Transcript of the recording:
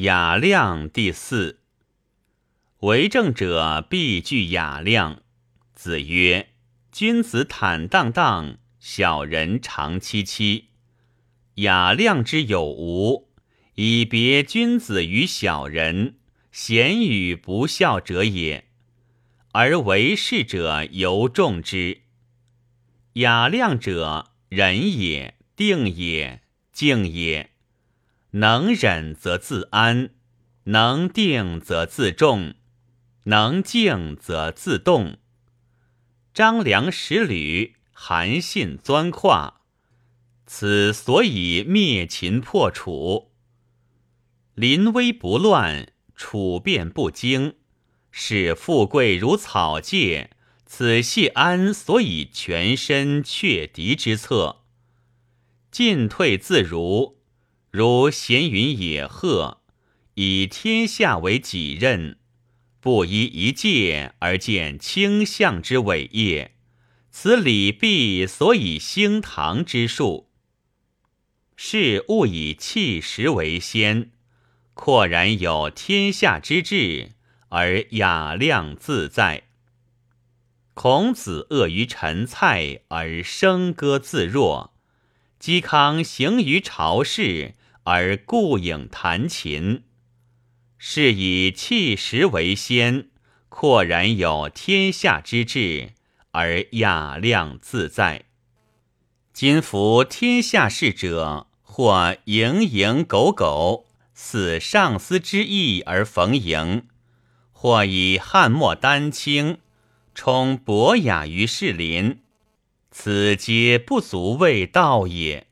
雅量第四。为政者必具雅量。子曰：“君子坦荡荡，小人长戚戚。雅量之有无，以别君子于小人，贤与不孝者也。而为士者尤重之。雅量者，仁也，定也，静也。”能忍则自安，能定则自重，能静则自动。张良使吕，韩信钻胯，此所以灭秦破楚。临危不乱，处变不惊，使富贵如草芥，此谢安所以全身却敌之策。进退自如。如闲云野鹤，以天下为己任，不依一介而见倾向之伟业，此礼毕所以兴唐之术。是勿以气实为先，阔然有天下之志，而雅量自在。孔子恶于陈蔡，而笙歌自若；嵇康行于朝事。而顾影弹琴，是以气实为先，阔然有天下之志，而雅量自在。今夫天下事者，或蝇营狗苟，似上司之意而逢迎；或以汉末丹青，充博雅于士林，此皆不足谓道也。